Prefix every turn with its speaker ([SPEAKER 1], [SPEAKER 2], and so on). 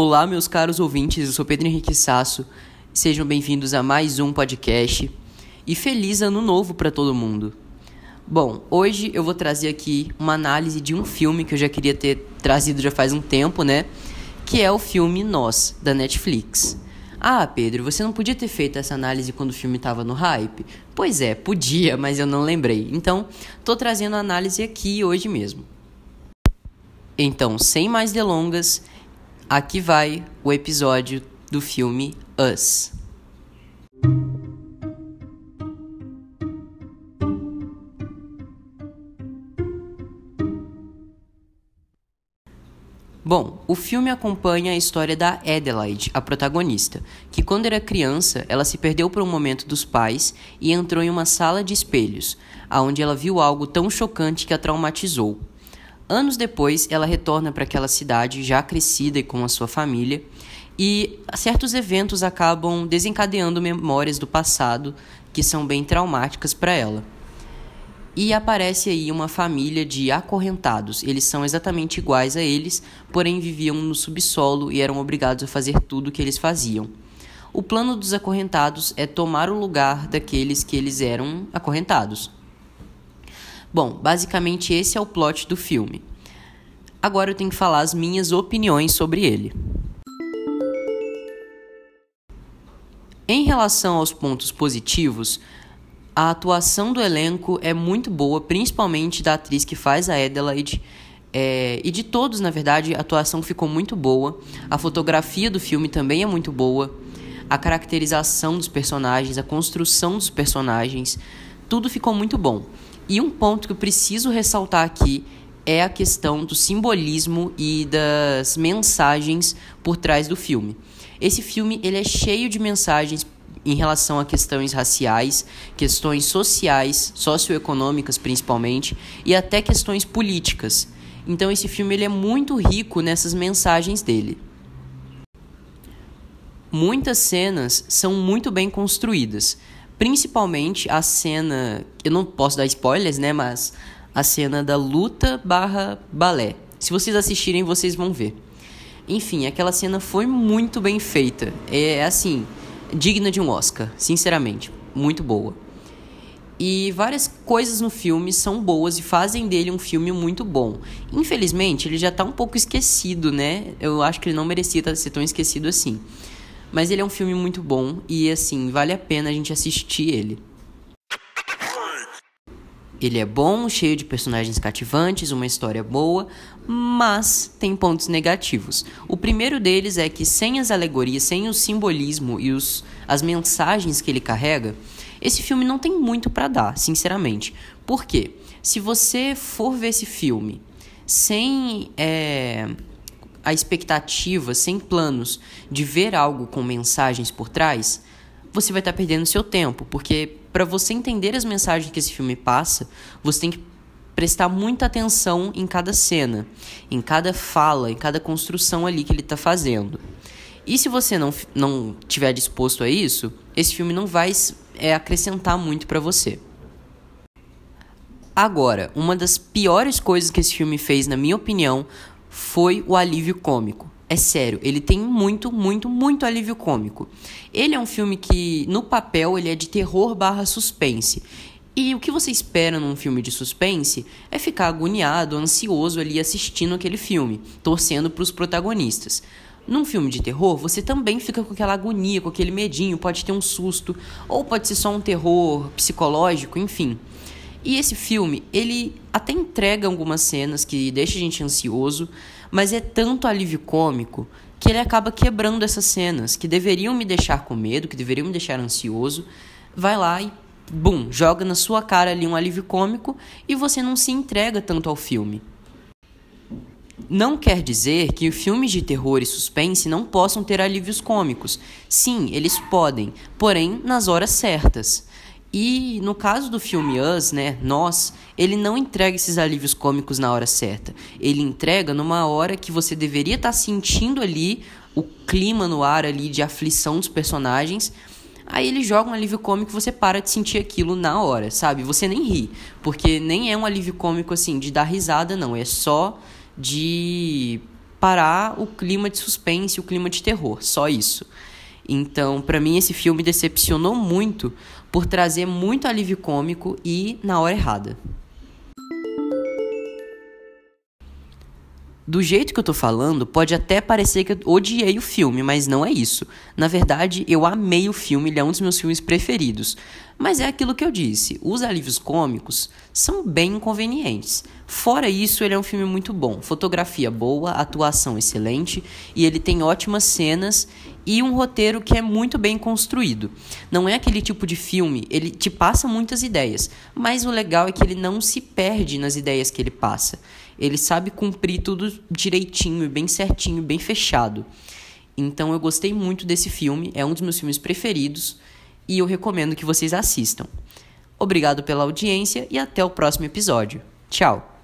[SPEAKER 1] Olá, meus caros ouvintes, eu sou Pedro Henrique Sasso. Sejam bem-vindos a mais um podcast e feliz ano novo para todo mundo. Bom, hoje eu vou trazer aqui uma análise de um filme que eu já queria ter trazido já faz um tempo, né? Que é o filme Nós, da Netflix. Ah, Pedro, você não podia ter feito essa análise quando o filme estava no hype? Pois é, podia, mas eu não lembrei. Então, tô trazendo a análise aqui hoje mesmo. Então, sem mais delongas, aqui vai o episódio do filme Us. Bom, o filme acompanha a história da Adelaide, a protagonista, que quando era criança, ela se perdeu por um momento dos pais e entrou em uma sala de espelhos, aonde ela viu algo tão chocante que a traumatizou. Anos depois, ela retorna para aquela cidade já crescida e com a sua família, e certos eventos acabam desencadeando memórias do passado que são bem traumáticas para ela. E aparece aí uma família de acorrentados. Eles são exatamente iguais a eles, porém viviam no subsolo e eram obrigados a fazer tudo o que eles faziam. O plano dos acorrentados é tomar o lugar daqueles que eles eram acorrentados. Bom, basicamente esse é o plot do filme. Agora eu tenho que falar as minhas opiniões sobre ele. Em relação aos pontos positivos, a atuação do elenco é muito boa, principalmente da atriz que faz a Adelaide. É, e de todos, na verdade, a atuação ficou muito boa. A fotografia do filme também é muito boa. A caracterização dos personagens, a construção dos personagens, tudo ficou muito bom. E um ponto que eu preciso ressaltar aqui é a questão do simbolismo e das mensagens por trás do filme. Esse filme ele é cheio de mensagens em relação a questões raciais, questões sociais, socioeconômicas principalmente, e até questões políticas. Então esse filme ele é muito rico nessas mensagens dele. Muitas cenas são muito bem construídas, principalmente a cena, eu não posso dar spoilers, né, mas a cena da luta barra balé. Se vocês assistirem, vocês vão ver. Enfim, aquela cena foi muito bem feita. É assim, digna de um Oscar, sinceramente, muito boa. E várias coisas no filme são boas e fazem dele um filme muito bom. Infelizmente, ele já está um pouco esquecido, né? Eu acho que ele não merecia ser tão esquecido assim. Mas ele é um filme muito bom e, assim, vale a pena a gente assistir ele. Ele é bom, cheio de personagens cativantes, uma história boa, mas tem pontos negativos. O primeiro deles é que sem as alegorias, sem o simbolismo e os, as mensagens que ele carrega, esse filme não tem muito para dar, sinceramente. Por quê? Se você for ver esse filme sem é, a expectativa, sem planos de ver algo com mensagens por trás, você vai estar tá perdendo seu tempo, porque para você entender as mensagens que esse filme passa, você tem que prestar muita atenção em cada cena, em cada fala, em cada construção ali que ele está fazendo. E se você não, não tiver disposto a isso, esse filme não vai é, acrescentar muito para você. Agora, uma das piores coisas que esse filme fez, na minha opinião, foi o alívio cômico. É sério, ele tem muito, muito, muito alívio cômico. Ele é um filme que, no papel, ele é de terror barra suspense. E o que você espera num filme de suspense é ficar agoniado, ansioso ali assistindo aquele filme, torcendo para os protagonistas. Num filme de terror, você também fica com aquela agonia, com aquele medinho, pode ter um susto, ou pode ser só um terror psicológico, enfim. E esse filme, ele até entrega algumas cenas que deixa a gente ansioso, mas é tanto alívio cômico que ele acaba quebrando essas cenas que deveriam me deixar com medo, que deveriam me deixar ansioso. Vai lá e, bum, joga na sua cara ali um alívio cômico e você não se entrega tanto ao filme. Não quer dizer que filmes de terror e suspense não possam ter alívios cômicos. Sim, eles podem, porém nas horas certas. E no caso do filme Us, né, Nós, ele não entrega esses alívios cômicos na hora certa. Ele entrega numa hora que você deveria estar tá sentindo ali o clima no ar ali de aflição dos personagens. Aí ele joga um alívio cômico e você para de sentir aquilo na hora, sabe? Você nem ri, porque nem é um alívio cômico assim de dar risada, não, é só de parar o clima de suspense, o clima de terror, só isso. Então, para mim esse filme decepcionou muito por trazer muito alívio cômico e na hora errada. Do jeito que eu tô falando, pode até parecer que eu odiei o filme, mas não é isso. Na verdade, eu amei o filme, ele é um dos meus filmes preferidos. Mas é aquilo que eu disse, os alívios cômicos são bem inconvenientes. Fora isso, ele é um filme muito bom. Fotografia boa, atuação excelente e ele tem ótimas cenas e um roteiro que é muito bem construído. Não é aquele tipo de filme, ele te passa muitas ideias, mas o legal é que ele não se perde nas ideias que ele passa. Ele sabe cumprir tudo direitinho, bem certinho, bem fechado. Então eu gostei muito desse filme, é um dos meus filmes preferidos e eu recomendo que vocês assistam. Obrigado pela audiência e até o próximo episódio. Tchau!